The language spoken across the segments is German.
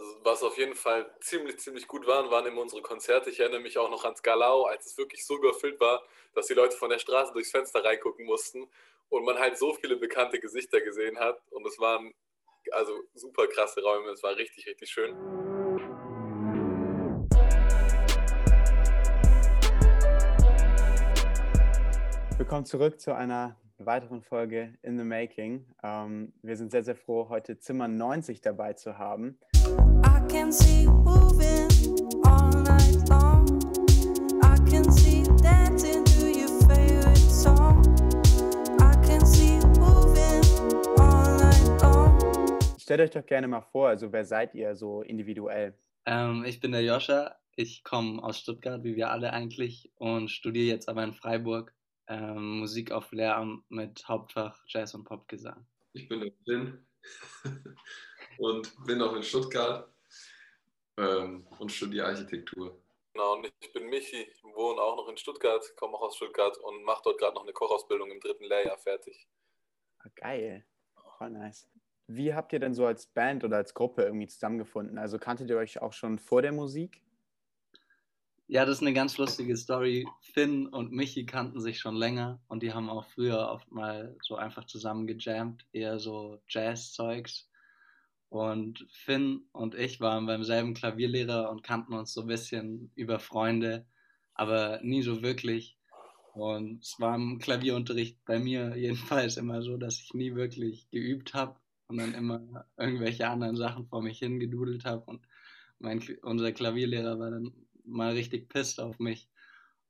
Also was auf jeden Fall ziemlich, ziemlich gut waren, waren immer unsere Konzerte. Ich erinnere mich auch noch ans Galau, als es wirklich so überfüllt war, dass die Leute von der Straße durchs Fenster reingucken mussten und man halt so viele bekannte Gesichter gesehen hat. Und es waren also super krasse Räume. Es war richtig, richtig schön. Willkommen zurück zu einer weiteren Folge In the Making. Ähm, wir sind sehr, sehr froh, heute Zimmer 90 dabei zu haben. Stellt euch doch gerne mal vor, also wer seid ihr so individuell? Ähm, ich bin der Joscha. Ich komme aus Stuttgart, wie wir alle eigentlich, und studiere jetzt aber in Freiburg ähm, Musik auf Lehramt mit Hauptfach Jazz und Popgesang. Ich bin der Finn und bin auch in Stuttgart ähm, und studiere Architektur. Genau, und ich bin Michi, wohne auch noch in Stuttgart, komme auch aus Stuttgart und mache dort gerade noch eine Kochausbildung im dritten Lehrjahr fertig. Ah, geil, voll nice. Wie habt ihr denn so als Band oder als Gruppe irgendwie zusammengefunden? Also kanntet ihr euch auch schon vor der Musik? Ja, das ist eine ganz lustige Story. Finn und Michi kannten sich schon länger und die haben auch früher oft mal so einfach zusammen gejammt, eher so Jazz-Zeugs. Und Finn und ich waren beim selben Klavierlehrer und kannten uns so ein bisschen über Freunde, aber nie so wirklich. Und es war im Klavierunterricht bei mir jedenfalls immer so, dass ich nie wirklich geübt habe und dann immer irgendwelche anderen Sachen vor mich hingedudelt habe. Und mein, unser Klavierlehrer war dann mal richtig pisst auf mich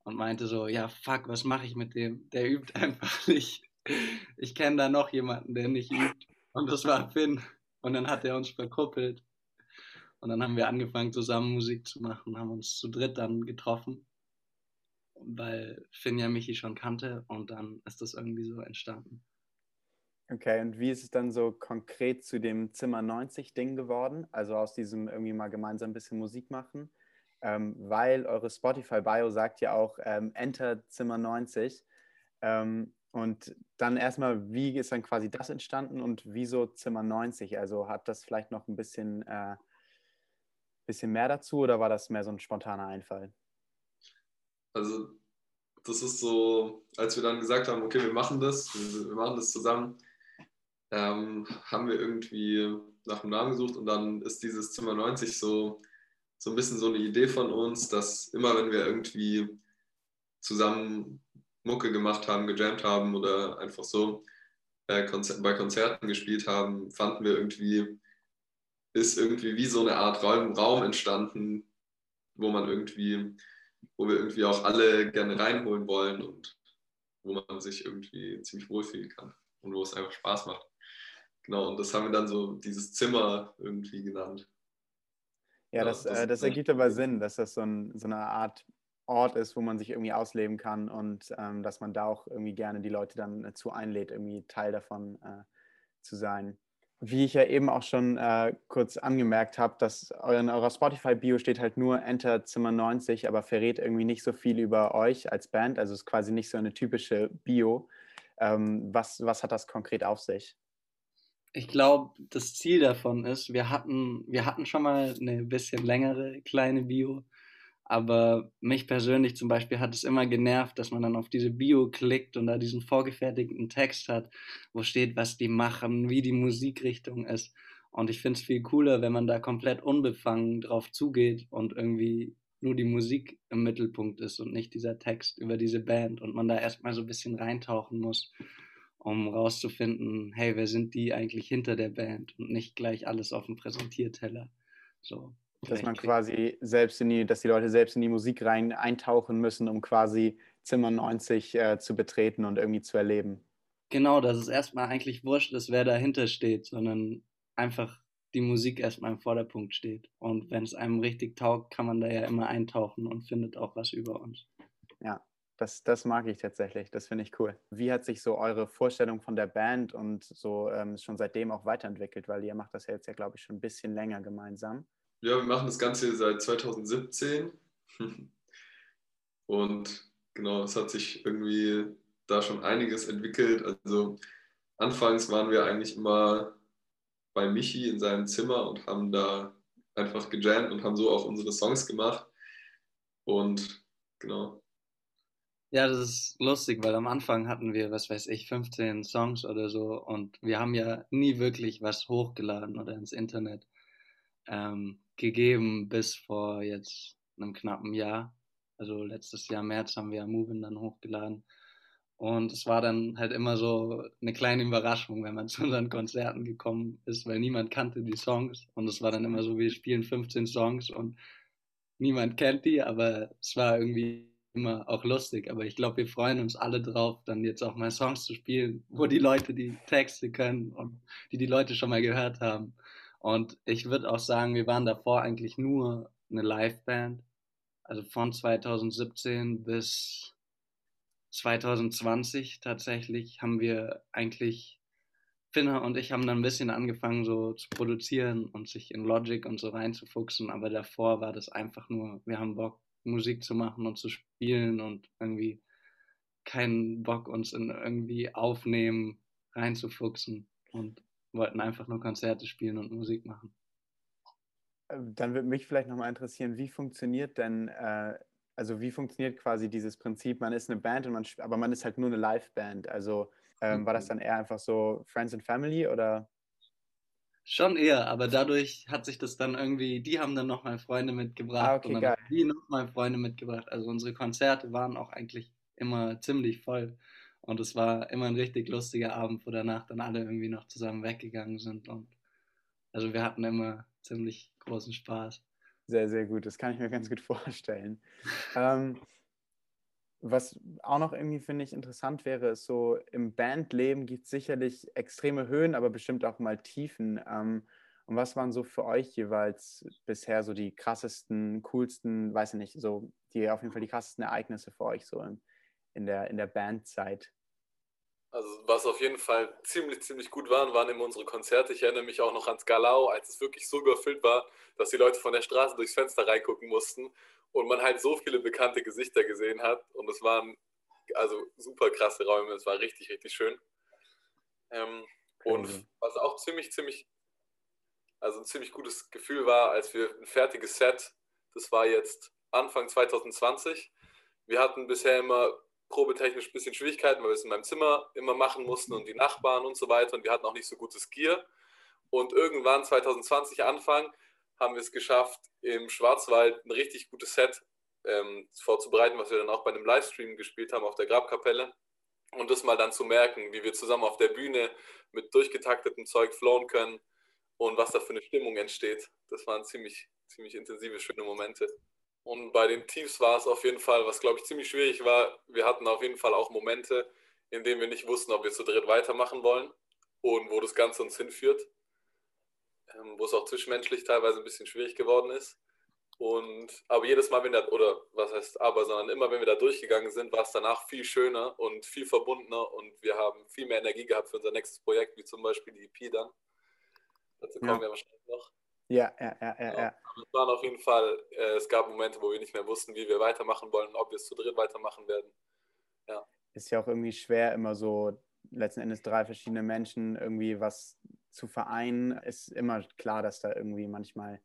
und meinte so, ja, fuck, was mache ich mit dem? Der übt einfach nicht. Ich kenne da noch jemanden, der nicht übt. Und das war Finn. Und dann hat er uns verkuppelt. Und dann haben wir angefangen, zusammen Musik zu machen, haben uns zu dritt dann getroffen, weil Finn ja Michi schon kannte und dann ist das irgendwie so entstanden. Okay, und wie ist es dann so konkret zu dem Zimmer 90 Ding geworden? Also aus diesem irgendwie mal gemeinsam ein bisschen Musik machen? ähm, weil eure Spotify-Bio sagt ja auch ähm, Enter Zimmer 90. Ähm, und dann erstmal, wie ist dann quasi das entstanden und wieso Zimmer 90? Also hat das vielleicht noch ein bisschen, äh, bisschen mehr dazu oder war das mehr so ein spontaner Einfall? Also das ist so, als wir dann gesagt haben, okay, wir machen das, wir machen das zusammen, ähm, haben wir irgendwie nach einem Namen gesucht und dann ist dieses Zimmer 90 so so ein bisschen so eine Idee von uns, dass immer wenn wir irgendwie zusammen Mucke gemacht haben, gejammt haben oder einfach so äh, bei Konzerten gespielt haben, fanden wir irgendwie, ist irgendwie wie so eine Art Raum, Raum entstanden, wo man irgendwie, wo wir irgendwie auch alle gerne reinholen wollen und wo man sich irgendwie ziemlich wohlfühlen kann und wo es einfach Spaß macht. Genau, und das haben wir dann so dieses Zimmer irgendwie genannt. Ja, das, das, äh, das ergibt aber Sinn, dass das so, ein, so, eine Art Ort ist, wo man sich irgendwie ausleben kann und ähm, dass man da auch irgendwie gerne die Leute dann äh, zu einlädt, irgendwie Teil davon äh, zu sein. Wie ich ja eben auch schon äh, kurz angemerkt habe, dass in eurer Spotify-Bio steht halt nur Enter Zimmer 90, aber verrät irgendwie nicht so viel über euch als Band. Also ist quasi nicht so eine typische Bio. Ähm, was, was hat das konkret auf sich? ich glaube, das Ziel davon ist, wir hatten, wir hatten schon mal eine bisschen längere kleine Bio, aber mich persönlich zum Beispiel hat es immer genervt, dass man dann auf diese Bio klickt und da diesen vorgefertigten Text hat, wo steht, was die machen, wie die Musikrichtung ist. Und ich finde es viel cooler, wenn man da komplett unbefangen drauf zugeht und irgendwie nur die Musik im Mittelpunkt ist und nicht dieser Text über diese Band und man da erstmal so ein bisschen reintauchen muss um rauszufinden, hey, wer sind die eigentlich hinter der Band und nicht gleich alles auf dem Präsentierteller. So, dass man quasi selbst in die, dass die Leute selbst in die Musik rein eintauchen müssen, um quasi Zimmer 90 äh, zu betreten und irgendwie zu erleben. Genau, dass es erstmal eigentlich wurscht ist, wer dahinter steht, sondern einfach die Musik erstmal im Vorderpunkt steht. Und wenn es einem richtig taugt, kann man da ja immer eintauchen und findet auch was über uns. Ja, das, das mag ich tatsächlich, das finde ich cool. Wie hat sich so eure Vorstellung von der Band und so ähm, schon seitdem auch weiterentwickelt? Weil ihr macht das ja jetzt ja, glaube ich, schon ein bisschen länger gemeinsam. Ja, wir machen das Ganze seit 2017. Und genau, es hat sich irgendwie da schon einiges entwickelt. Also anfangs waren wir eigentlich immer bei Michi in seinem Zimmer und haben da einfach gejammt und haben so auch unsere Songs gemacht. Und genau. Ja, das ist lustig, weil am Anfang hatten wir, was weiß ich, 15 Songs oder so und wir haben ja nie wirklich was hochgeladen oder ins Internet ähm, gegeben bis vor jetzt einem knappen Jahr. Also letztes Jahr März haben wir Movin dann hochgeladen. Und es war dann halt immer so eine kleine Überraschung, wenn man zu unseren Konzerten gekommen ist, weil niemand kannte die Songs. Und es war dann immer so, wir spielen 15 Songs und niemand kennt die, aber es war irgendwie immer auch lustig. Aber ich glaube, wir freuen uns alle drauf, dann jetzt auch mal Songs zu spielen, wo die Leute die Texte können und die die Leute schon mal gehört haben. Und ich würde auch sagen, wir waren davor eigentlich nur eine Liveband. Also von 2017 bis 2020 tatsächlich haben wir eigentlich, Finner und ich haben dann ein bisschen angefangen so zu produzieren und sich in Logic und so reinzufuchsen, aber davor war das einfach nur, wir haben Bock, Musik zu machen und zu spielen und irgendwie keinen Bock, uns in irgendwie aufnehmen, reinzufuchsen und wollten einfach nur Konzerte spielen und Musik machen. Ähm, dann würde mich vielleicht nochmal interessieren, wie funktioniert denn, äh, also wie funktioniert quasi dieses Prinzip, man ist eine Band, und man, aber man ist halt nur eine Live-Band. Also ähm, war das mhm. dann eher einfach so Friends and Family oder? Schon eher, aber dadurch hat sich das dann irgendwie, die haben dann nochmal Freunde mitgebracht ah, okay, und dann geil. die nochmal Freunde mitgebracht. Also unsere Konzerte waren auch eigentlich immer ziemlich voll. Und es war immer ein richtig lustiger Abend, wo danach dann alle irgendwie noch zusammen weggegangen sind. Und also wir hatten immer ziemlich großen Spaß. Sehr, sehr gut. Das kann ich mir ganz gut vorstellen. ähm, was auch noch irgendwie, finde ich, interessant wäre, ist so, im Bandleben gibt es sicherlich extreme Höhen, aber bestimmt auch mal Tiefen. Ähm, und was waren so für euch jeweils bisher so die krassesten, coolsten, weiß ich nicht, so die auf jeden Fall die krassesten Ereignisse für euch so in, in der, in der Bandzeit? Also was auf jeden Fall ziemlich, ziemlich gut waren, waren immer unsere Konzerte. Ich erinnere mich auch noch ans Galau, als es wirklich so überfüllt war, dass die Leute von der Straße durchs Fenster reingucken mussten und man halt so viele bekannte Gesichter gesehen hat. Und es waren also super krasse Räume, es war richtig, richtig schön. Ähm, und was auch ziemlich, ziemlich, also ein ziemlich gutes Gefühl war, als wir ein fertiges Set, das war jetzt Anfang 2020. Wir hatten bisher immer probetechnisch ein bisschen Schwierigkeiten, weil wir es in meinem Zimmer immer machen mussten und die Nachbarn und so weiter. Und wir hatten auch nicht so gutes Gear. Und irgendwann 2020 Anfang haben wir es geschafft, im Schwarzwald ein richtig gutes Set ähm, vorzubereiten, was wir dann auch bei einem Livestream gespielt haben auf der Grabkapelle. Und das mal dann zu merken, wie wir zusammen auf der Bühne mit durchgetaktetem Zeug flowen können und was da für eine Stimmung entsteht. Das waren ziemlich, ziemlich intensive, schöne Momente. Und bei den Tiefs war es auf jeden Fall, was glaube ich ziemlich schwierig war, wir hatten auf jeden Fall auch Momente, in denen wir nicht wussten, ob wir zu dritt weitermachen wollen und wo das Ganze uns hinführt, ähm, wo es auch zwischenmenschlich teilweise ein bisschen schwierig geworden ist. Und aber jedes Mal, wenn wir, oder was heißt aber, sondern immer, wenn wir da durchgegangen sind, war es danach viel schöner und viel verbundener und wir haben viel mehr Energie gehabt für unser nächstes Projekt, wie zum Beispiel die EP dann. Dazu kommen ja. wir wahrscheinlich noch. Ja, ja, ja, ja. ja. Es waren auf jeden Fall, äh, es gab Momente, wo wir nicht mehr wussten, wie wir weitermachen wollen, ob wir es zu dritt weitermachen werden. Ja. Ist ja auch irgendwie schwer, immer so letzten Endes drei verschiedene Menschen irgendwie was zu vereinen. Ist immer klar, dass da irgendwie manchmal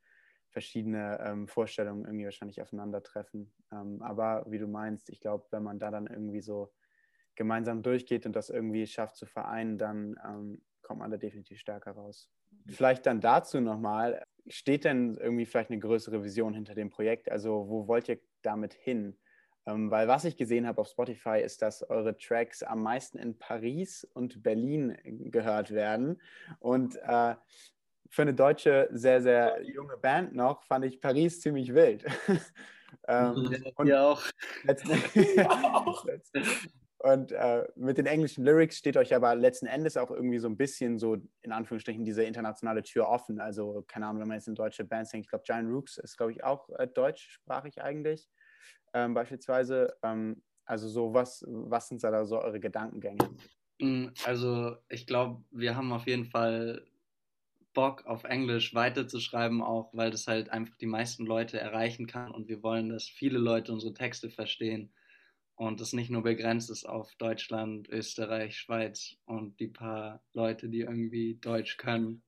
verschiedene ähm, Vorstellungen irgendwie wahrscheinlich aufeinandertreffen. Ähm, aber wie du meinst, ich glaube, wenn man da dann irgendwie so gemeinsam durchgeht und das irgendwie schafft zu vereinen, dann ähm, kommt man da definitiv stärker raus. Vielleicht dann dazu nochmal, steht denn irgendwie vielleicht eine größere Vision hinter dem Projekt? Also wo wollt ihr damit hin? Ähm, weil was ich gesehen habe auf Spotify ist, dass eure Tracks am meisten in Paris und Berlin gehört werden. Und äh, für eine deutsche, sehr, sehr junge Band noch, fand ich Paris ziemlich wild. ähm, ja, auch. Letzten, Und äh, mit den englischen Lyrics steht euch aber letzten Endes auch irgendwie so ein bisschen so in Anführungsstrichen diese internationale Tür offen. Also keine Ahnung, wenn man jetzt in deutsche Bands denkt, ich glaube Giant Rooks ist glaube ich auch äh, deutschsprachig eigentlich ähm, beispielsweise. Ähm, also so was, was sind da so eure Gedankengänge? Mm, also ich glaube, wir haben auf jeden Fall Bock auf Englisch weiterzuschreiben, auch weil das halt einfach die meisten Leute erreichen kann und wir wollen, dass viele Leute unsere Texte verstehen und es nicht nur begrenzt ist auf Deutschland, Österreich, Schweiz und die paar Leute, die irgendwie Deutsch können.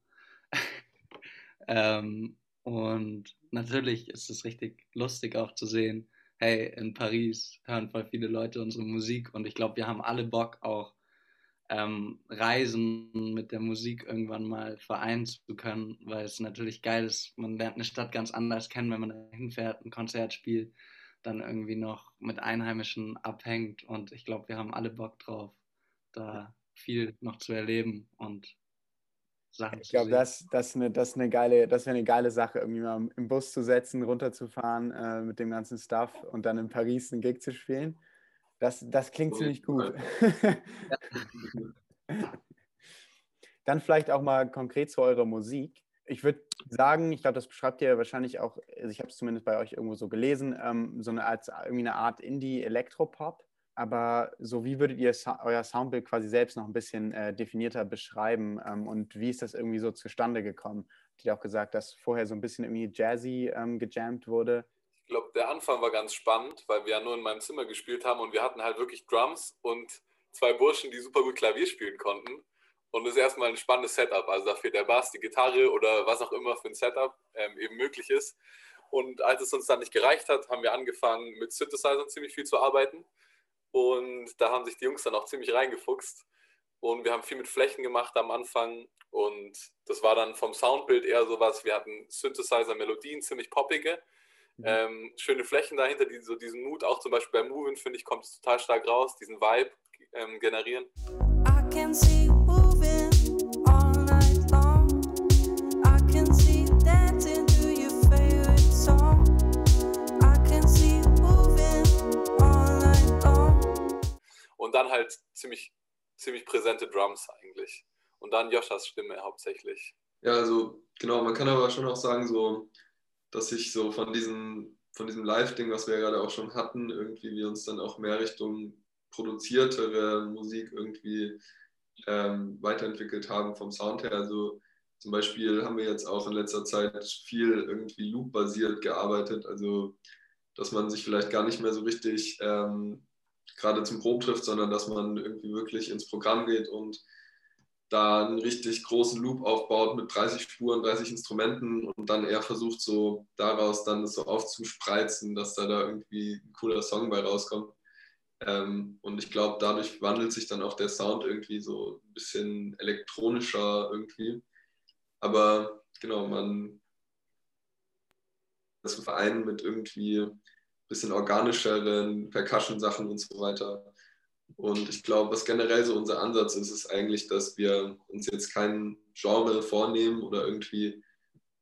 ähm, Und natürlich ist es richtig lustig auch zu sehen, hey, in Paris hören voll viele Leute unsere Musik und ich glaube, wir haben alle Bock auch ähm, Reisen mit der Musik irgendwann mal vereinen zu können, weil es natürlich geil ist, man lernt eine Stadt ganz anders kennen, wenn man da hinfährt, ein Konzert spielt, dann irgendwie noch mit Einheimischen abhängt und ich glaube, wir haben alle Bock drauf, da viel noch zu erleben und Sachen ich glaube, das, das, eine, das, eine geile, das wäre eine geile Sache, irgendwie mal im Bus zu setzen, runterzufahren äh, mit dem ganzen Stuff und dann in Paris einen Gig zu spielen. Das, das klingt cool. ziemlich gut. dann vielleicht auch mal konkret zu eurer Musik. Ich würde sagen, ich glaube, das beschreibt ihr wahrscheinlich auch, also ich habe es zumindest bei euch irgendwo so gelesen, ähm, so eine, als irgendwie eine Art Indie-Elektropop aber so wie würdet ihr euer Soundbild quasi selbst noch ein bisschen äh, definierter beschreiben ähm, und wie ist das irgendwie so zustande gekommen? Habt ihr auch gesagt, dass vorher so ein bisschen irgendwie jazzy ähm, gejammt wurde? Ich glaube, der Anfang war ganz spannend, weil wir ja nur in meinem Zimmer gespielt haben und wir hatten halt wirklich Drums und zwei Burschen, die super gut Klavier spielen konnten. Und das ist erstmal ein spannendes Setup. Also dafür der Bass, die Gitarre oder was auch immer für ein Setup ähm, eben möglich ist. Und als es uns dann nicht gereicht hat, haben wir angefangen mit Synthesizern ziemlich viel zu arbeiten. Und da haben sich die Jungs dann auch ziemlich reingefuchst. Und wir haben viel mit Flächen gemacht am Anfang. Und das war dann vom Soundbild eher sowas. Wir hatten Synthesizer-Melodien, ziemlich poppige. Mhm. Ähm, schöne Flächen dahinter, die so diesen Mut, auch zum Beispiel beim Moving, finde ich, kommt es total stark raus, diesen Vibe ähm, generieren. I can see Und dann halt ziemlich, ziemlich präsente Drums eigentlich. Und dann Joshas Stimme hauptsächlich. Ja, also genau, man kann aber schon auch sagen, so, dass ich so von diesem, von diesem Live-Ding, was wir ja gerade auch schon hatten, irgendwie wir uns dann auch mehr Richtung produziertere Musik irgendwie ähm, weiterentwickelt haben vom Sound her. Also zum Beispiel haben wir jetzt auch in letzter Zeit viel irgendwie Loop-basiert gearbeitet, also dass man sich vielleicht gar nicht mehr so richtig ähm, gerade zum Proben trifft, sondern dass man irgendwie wirklich ins Programm geht und da einen richtig großen Loop aufbaut mit 30 Spuren, 30 Instrumenten und dann eher versucht, so daraus dann so aufzuspreizen, dass da, da irgendwie ein cooler Song bei rauskommt. Ähm, und ich glaube, dadurch wandelt sich dann auch der Sound irgendwie so ein bisschen elektronischer irgendwie. Aber genau, man das vereinen mit irgendwie bisschen organischeren Percussion-Sachen und so weiter. Und ich glaube, was generell so unser Ansatz ist, ist eigentlich, dass wir uns jetzt kein Genre vornehmen oder irgendwie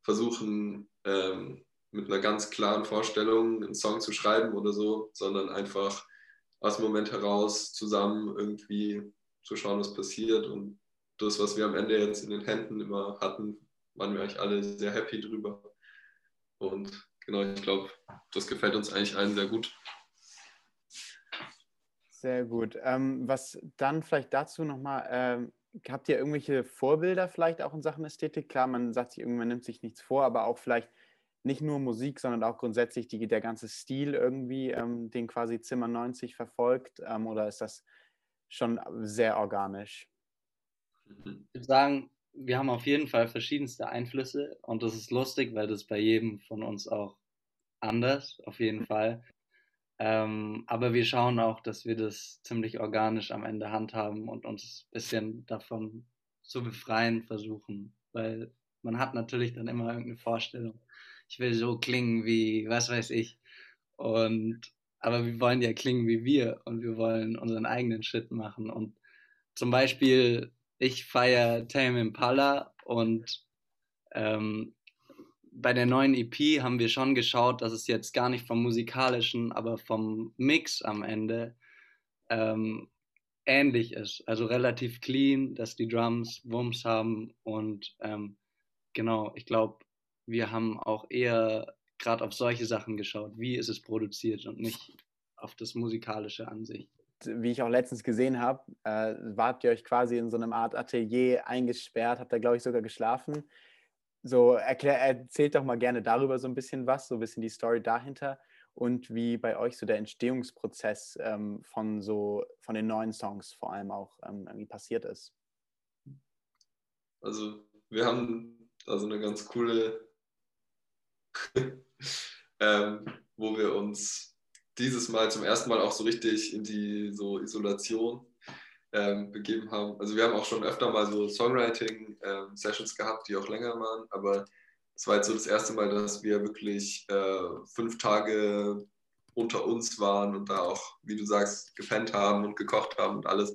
versuchen, ähm, mit einer ganz klaren Vorstellung einen Song zu schreiben oder so, sondern einfach aus dem Moment heraus zusammen irgendwie zu schauen, was passiert. Und das, was wir am Ende jetzt in den Händen immer hatten, waren wir eigentlich alle sehr happy drüber. Und genau, ich glaube, das gefällt uns eigentlich allen sehr gut. Sehr gut. Ähm, was dann vielleicht dazu nochmal, ähm, habt ihr irgendwelche Vorbilder vielleicht auch in Sachen Ästhetik? Klar, man sagt sich, irgendwann nimmt sich nichts vor, aber auch vielleicht nicht nur Musik, sondern auch grundsätzlich die, der ganze Stil irgendwie, ähm, den quasi Zimmer 90 verfolgt? Ähm, oder ist das schon sehr organisch? Ich würde sagen, wir haben auf jeden Fall verschiedenste Einflüsse und das ist lustig, weil das bei jedem von uns auch anders, auf jeden Fall. Ähm, aber wir schauen auch, dass wir das ziemlich organisch am Ende handhaben und uns ein bisschen davon zu befreien versuchen, weil man hat natürlich dann immer irgendeine Vorstellung. Ich will so klingen wie, was weiß ich. Und aber wir wollen ja klingen wie wir und wir wollen unseren eigenen Shit machen. Und zum Beispiel ich feiere Tame Impala und ähm, bei der neuen EP haben wir schon geschaut, dass es jetzt gar nicht vom musikalischen, aber vom Mix am Ende ähm, ähnlich ist. Also relativ clean, dass die Drums Wumms haben und ähm, genau, ich glaube, wir haben auch eher gerade auf solche Sachen geschaut. Wie ist es produziert und nicht auf das musikalische an sich wie ich auch letztens gesehen habe, äh, wart ihr euch quasi in so einem Art Atelier eingesperrt, habt da, glaube ich, sogar geschlafen. So, erklär, erzählt doch mal gerne darüber so ein bisschen was, so ein bisschen die Story dahinter und wie bei euch so der Entstehungsprozess ähm, von so von den neuen Songs vor allem auch ähm, irgendwie passiert ist. Also wir haben also eine ganz coole ähm, wo wir uns dieses Mal zum ersten Mal auch so richtig in die so Isolation ähm, begeben haben. Also wir haben auch schon öfter mal so Songwriting-Sessions ähm, gehabt, die auch länger waren, aber es war jetzt so das erste Mal, dass wir wirklich äh, fünf Tage unter uns waren und da auch, wie du sagst, gepennt haben und gekocht haben und alles.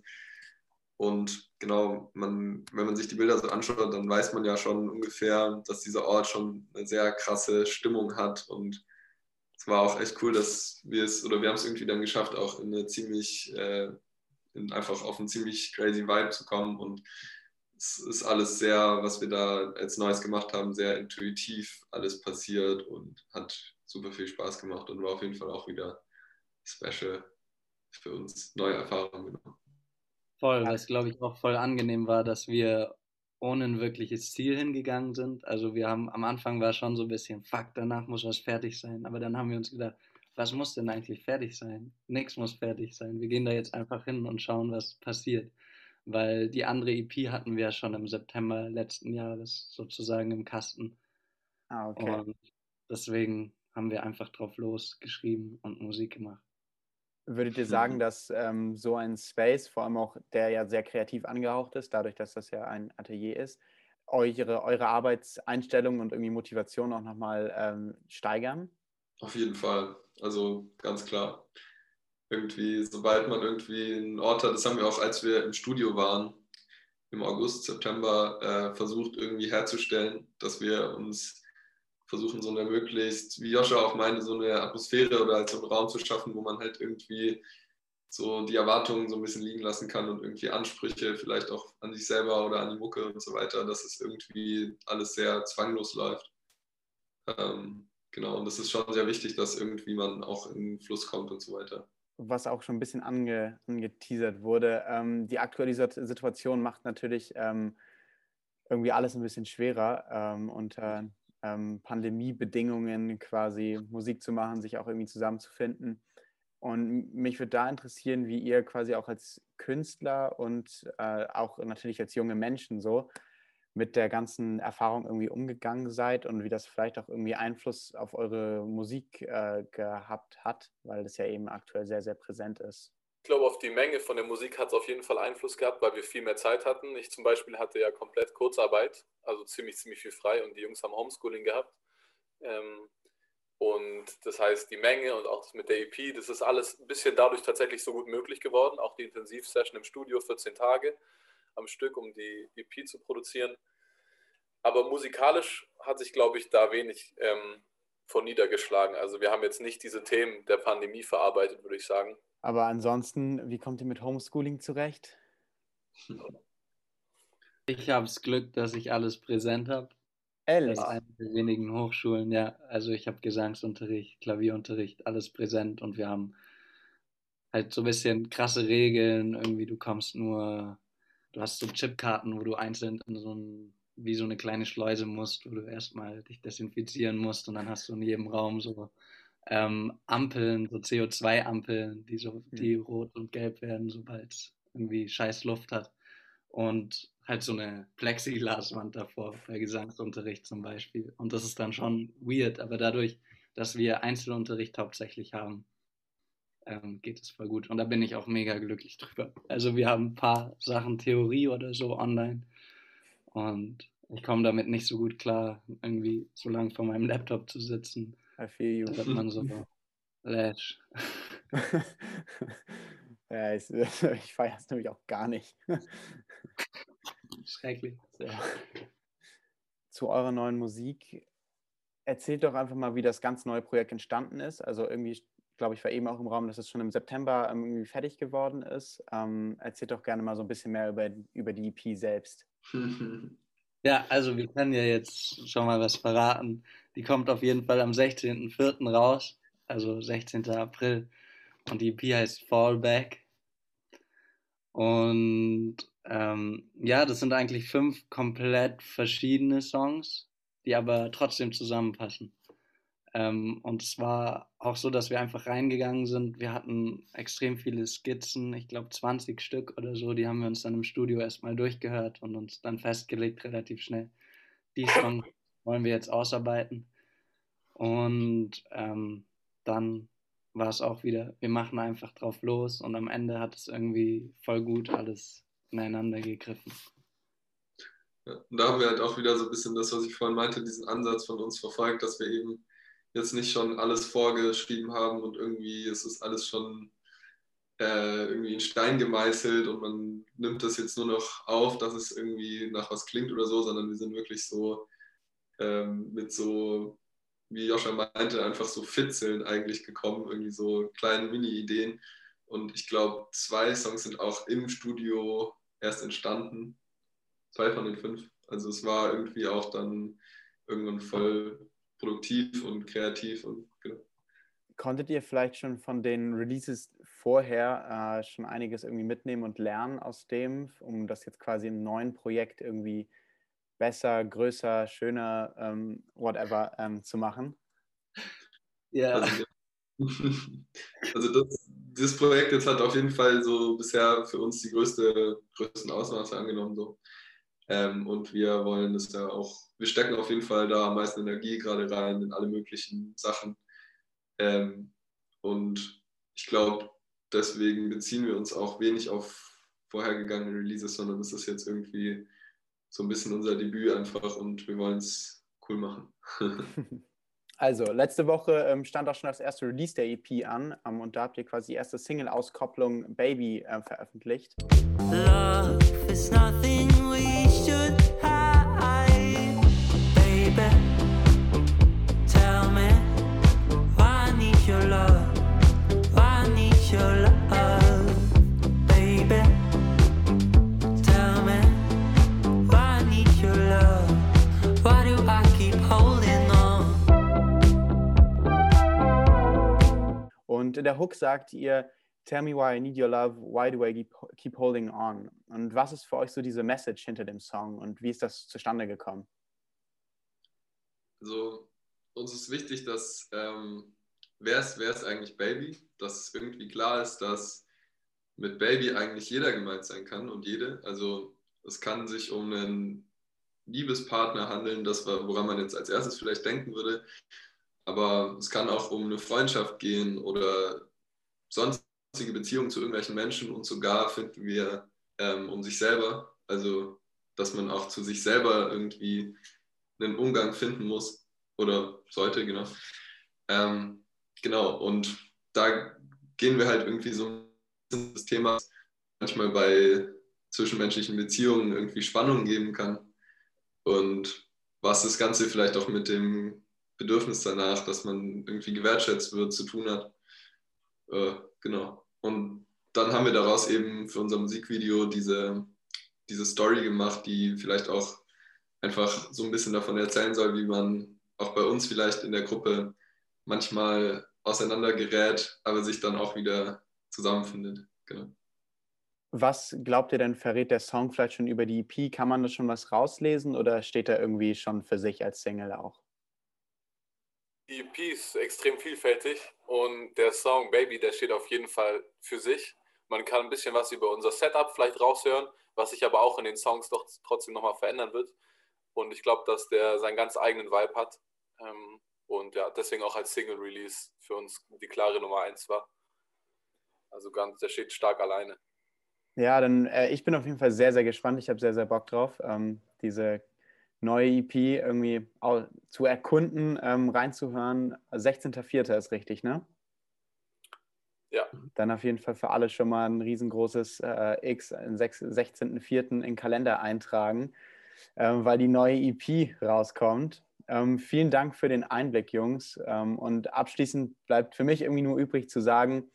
Und genau, man, wenn man sich die Bilder so anschaut, dann weiß man ja schon ungefähr, dass dieser Ort schon eine sehr krasse Stimmung hat. Und es war auch echt cool, dass wir es, oder wir haben es irgendwie dann geschafft, auch in eine ziemlich, äh, in einfach auf einen ziemlich crazy Vibe zu kommen. Und es ist alles sehr, was wir da als Neues gemacht haben, sehr intuitiv alles passiert und hat super viel Spaß gemacht und war auf jeden Fall auch wieder special für uns, neue Erfahrungen. Voll, was glaube ich auch voll angenehm war, dass wir ohne ein wirkliches Ziel hingegangen sind. Also wir haben am Anfang war schon so ein bisschen, fuck, danach muss was fertig sein. Aber dann haben wir uns gedacht, was muss denn eigentlich fertig sein? Nichts muss fertig sein. Wir gehen da jetzt einfach hin und schauen, was passiert. Weil die andere EP hatten wir ja schon im September letzten Jahres sozusagen im Kasten. Ah, okay. Und deswegen haben wir einfach drauf losgeschrieben und Musik gemacht. Würdet ihr sagen, dass ähm, so ein Space, vor allem auch der ja sehr kreativ angehaucht ist, dadurch, dass das ja ein Atelier ist, eure, eure Arbeitseinstellung und irgendwie Motivation auch nochmal ähm, steigern? Auf jeden Fall. Also ganz klar. Irgendwie, sobald man irgendwie einen Ort hat, das haben wir auch, als wir im Studio waren, im August, September, äh, versucht irgendwie herzustellen, dass wir uns versuchen, so eine möglichst, wie Joscha auch meinte, so eine Atmosphäre oder halt so einen Raum zu schaffen, wo man halt irgendwie so die Erwartungen so ein bisschen liegen lassen kann und irgendwie Ansprüche vielleicht auch an sich selber oder an die Mucke und so weiter, dass es irgendwie alles sehr zwanglos läuft. Ähm, genau, und das ist schon sehr wichtig, dass irgendwie man auch in den Fluss kommt und so weiter. Was auch schon ein bisschen ange, angeteasert wurde, ähm, die aktuelle Situation macht natürlich ähm, irgendwie alles ein bisschen schwerer ähm, unter ähm, Pandemiebedingungen quasi Musik zu machen, sich auch irgendwie zusammenzufinden. Und mich würde da interessieren, wie ihr quasi auch als Künstler und äh, auch natürlich als junge Menschen so mit der ganzen Erfahrung irgendwie umgegangen seid und wie das vielleicht auch irgendwie Einfluss auf eure Musik äh, gehabt hat, weil das ja eben aktuell sehr, sehr präsent ist. Ich glaube, auf die Menge von der Musik hat es auf jeden Fall Einfluss gehabt, weil wir viel mehr Zeit hatten. Ich zum Beispiel hatte ja komplett Kurzarbeit, also ziemlich, ziemlich viel frei und die Jungs haben Homeschooling gehabt. Ähm, und das heißt, die Menge und auch das mit der EP, das ist alles ein bisschen dadurch tatsächlich so gut möglich geworden. Auch die Intensivsession im Studio, 14 Tage am Stück, um die EP zu produzieren. Aber musikalisch hat sich, glaube ich, da wenig ähm, von niedergeschlagen. Also wir haben jetzt nicht diese Themen der Pandemie verarbeitet, würde ich sagen. Aber ansonsten, wie kommt ihr mit Homeschooling zurecht? Ich habe das Glück, dass ich alles präsent habe. Ehrlich? Das eine der wenigen Hochschulen, ja. Also ich habe Gesangsunterricht, Klavierunterricht, alles präsent und wir haben halt so ein bisschen krasse Regeln. Irgendwie, du kommst nur, du hast so Chipkarten, wo du einzeln in so ein, wie so eine kleine Schleuse musst, wo du erstmal dich desinfizieren musst und dann hast du in jedem Raum so ähm, Ampeln, so CO2-Ampeln, die so, die mhm. rot und gelb werden, sobald es irgendwie scheiß Luft hat. Und halt so eine Plexiglaswand davor bei Gesangsunterricht zum Beispiel. Und das ist dann schon weird, aber dadurch, dass wir Einzelunterricht hauptsächlich haben, ähm, geht es voll gut. Und da bin ich auch mega glücklich drüber. Also wir haben ein paar Sachen Theorie oder so online und ich komme damit nicht so gut klar, irgendwie so lange vor meinem Laptop zu sitzen I feel you. Da man so Lash. ja, ich, ich feiere es nämlich auch gar nicht. Schrecklich. Sehr. Zu eurer neuen Musik. Erzählt doch einfach mal, wie das ganz neue Projekt entstanden ist. Also irgendwie, glaube ich, war eben auch im Raum, dass es schon im September ähm, irgendwie fertig geworden ist. Ähm, erzählt doch gerne mal so ein bisschen mehr über, über die EP selbst. Ja, also wir können ja jetzt schon mal was verraten. Die kommt auf jeden Fall am 16.04. raus, also 16. April. Und die EP heißt Fallback. Und ähm, ja, das sind eigentlich fünf komplett verschiedene Songs, die aber trotzdem zusammenpassen. Ähm, und es war auch so, dass wir einfach reingegangen sind. Wir hatten extrem viele Skizzen, ich glaube 20 Stück oder so. Die haben wir uns dann im Studio erstmal durchgehört und uns dann festgelegt, relativ schnell. Die Songs wollen wir jetzt ausarbeiten. Und ähm, dann war es auch wieder, wir machen einfach drauf los und am Ende hat es irgendwie voll gut alles ineinander gegriffen. Ja, und da haben wir halt auch wieder so ein bisschen das, was ich vorhin meinte, diesen Ansatz von uns verfolgt, dass wir eben jetzt nicht schon alles vorgeschrieben haben und irgendwie ist es alles schon äh, irgendwie in Stein gemeißelt und man nimmt das jetzt nur noch auf, dass es irgendwie nach was klingt oder so, sondern wir sind wirklich so ähm, mit so, wie Joscha meinte, einfach so Fitzeln eigentlich gekommen, irgendwie so kleine Mini-Ideen. Und ich glaube, zwei Songs sind auch im Studio erst entstanden. Zwei von den fünf. Also es war irgendwie auch dann irgendwann voll produktiv und kreativ und genau. Konntet ihr vielleicht schon von den Releases vorher äh, schon einiges irgendwie mitnehmen und lernen aus dem, um das jetzt quasi im neuen Projekt irgendwie besser, größer, schöner, ähm, whatever ähm, zu machen? Ja. Also, also das, dieses Projekt jetzt hat auf jeden Fall so bisher für uns die größte, größten Ausmaße angenommen. So. Ähm, und wir wollen das ja auch, wir stecken auf jeden Fall da am meisten Energie gerade rein in alle möglichen Sachen. Ähm, und ich glaube, deswegen beziehen wir uns auch wenig auf vorhergegangene Releases, sondern es ist jetzt irgendwie so ein bisschen unser Debüt einfach und wir wollen es cool machen. Also, letzte Woche ähm, stand auch schon das erste Release der EP an ähm, und da habt ihr quasi die erste Single-Auskopplung Baby äh, veröffentlicht. Love is nothing we should Und der Hook sagt ihr, Tell me why I need your love, why do I keep holding on? Und was ist für euch so diese Message hinter dem Song und wie ist das zustande gekommen? Also, uns ist wichtig, dass ähm, wer, ist, wer ist eigentlich Baby? Dass irgendwie klar ist, dass mit Baby eigentlich jeder gemeint sein kann und jede. Also, es kann sich um einen Liebespartner handeln, das woran man jetzt als erstes vielleicht denken würde. Aber es kann auch um eine Freundschaft gehen oder sonstige Beziehungen zu irgendwelchen Menschen und sogar finden wir ähm, um sich selber. Also, dass man auch zu sich selber irgendwie einen Umgang finden muss oder sollte, genau. Ähm, genau, und da gehen wir halt irgendwie so das Thema manchmal bei zwischenmenschlichen Beziehungen irgendwie Spannung geben kann und was das Ganze vielleicht auch mit dem Bedürfnis danach, dass man irgendwie gewertschätzt wird, zu tun hat. Äh, genau. Und dann haben wir daraus eben für unser Musikvideo diese, diese Story gemacht, die vielleicht auch einfach so ein bisschen davon erzählen soll, wie man auch bei uns vielleicht in der Gruppe manchmal auseinandergerät, aber sich dann auch wieder zusammenfindet. Genau. Was glaubt ihr denn, verrät der Song vielleicht schon über die EP? Kann man da schon was rauslesen oder steht er irgendwie schon für sich als Single auch? Die EP ist extrem vielfältig und der Song Baby, der steht auf jeden Fall für sich. Man kann ein bisschen was über unser Setup vielleicht raushören, was sich aber auch in den Songs doch trotzdem nochmal verändern wird. Und ich glaube, dass der seinen ganz eigenen Vibe hat. Ähm, und ja, deswegen auch als Single-Release für uns die klare Nummer 1 war. Also ganz, der steht stark alleine. Ja, dann äh, ich bin auf jeden Fall sehr, sehr gespannt. Ich habe sehr, sehr Bock drauf, ähm, diese neue EP irgendwie zu erkunden, ähm, reinzuhören. 16.04. ist richtig, ne? Ja. Dann auf jeden Fall für alle schon mal ein riesengroßes äh, X, 16.04. in den Kalender eintragen, ähm, weil die neue EP rauskommt. Ähm, vielen Dank für den Einblick, Jungs. Ähm, und abschließend bleibt für mich irgendwie nur übrig zu sagen,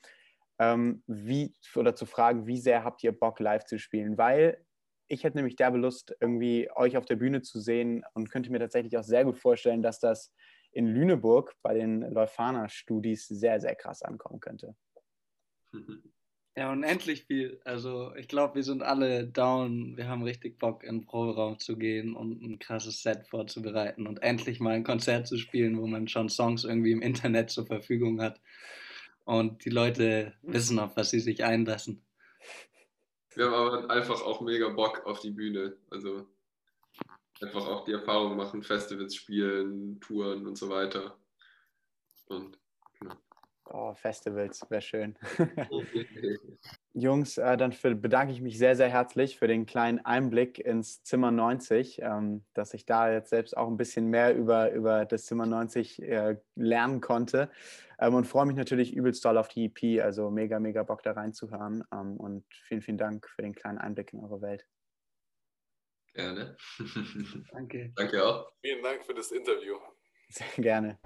ähm, wie oder zu fragen, wie sehr habt ihr Bock, live zu spielen? Weil ich hätte nämlich derbe Lust, irgendwie euch auf der Bühne zu sehen und könnte mir tatsächlich auch sehr gut vorstellen, dass das in Lüneburg bei den Leuphana-Studis sehr, sehr krass ankommen könnte. Ja, unendlich viel. Also ich glaube, wir sind alle down. Wir haben richtig Bock, in den Proberaum zu gehen und ein krasses Set vorzubereiten und endlich mal ein Konzert zu spielen, wo man schon Songs irgendwie im Internet zur Verfügung hat. Und die Leute wissen, auf was sie sich einlassen. Wir haben aber einfach auch mega Bock auf die Bühne. Also einfach auch die Erfahrung machen, Festivals spielen, Touren und so weiter. Und, ja. Oh, Festivals, wäre schön. Jungs, äh, dann für, bedanke ich mich sehr, sehr herzlich für den kleinen Einblick ins Zimmer 90, ähm, dass ich da jetzt selbst auch ein bisschen mehr über, über das Zimmer 90 äh, lernen konnte ähm, und freue mich natürlich übelst doll auf die EP, also mega, mega Bock da reinzuhören ähm, und vielen, vielen Dank für den kleinen Einblick in eure Welt. Gerne. Danke. Danke auch. Vielen Dank für das Interview. Sehr gerne.